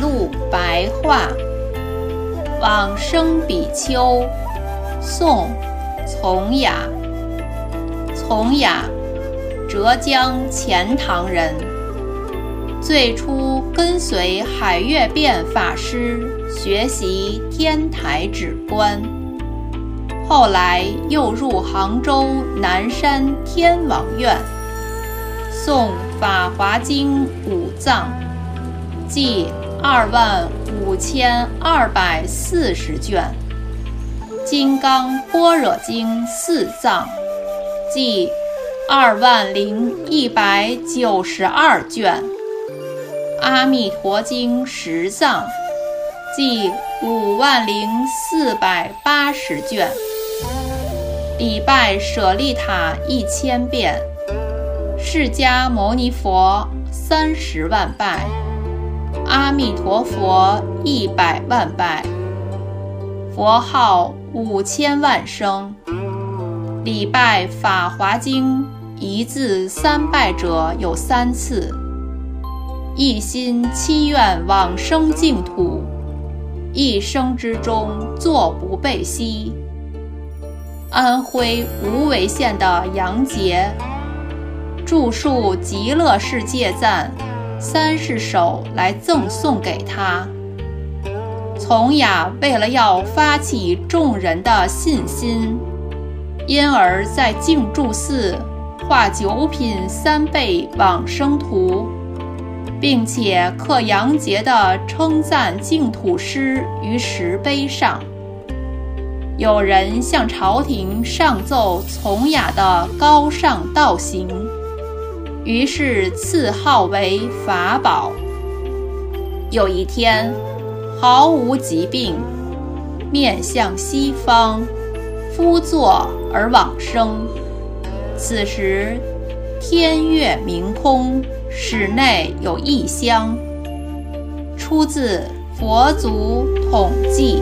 录白话，往生比丘，宋，从雅。从雅，浙江钱塘人。最初跟随海月辩法师学习天台止观，后来又入杭州南山天王院，诵《法华经》五藏，计二万五千二百四十卷，《金刚般若经》四藏。计二万零一百九十二卷，《阿弥陀经》十藏，计五万零四百八十卷，礼拜舍利塔一千遍，释迦牟尼佛三十万拜，阿弥陀佛一百万拜，佛号五千万声。礼拜《法华经》一字三拜者有三次，一心七愿往生净土，一生之中坐不备息。安徽无为县的杨杰著述《极乐世界赞》三十首来赠送给他。从雅为了要发起众人的信心。因而，在净住寺画九品三倍往生图，并且刻杨杰的称赞净土诗于石碑上。有人向朝廷上奏从雅的高尚道行，于是赐号为法宝。有一天，毫无疾病，面向西方。夫坐而往生，此时天月明空，室内有异香，出自佛祖统计。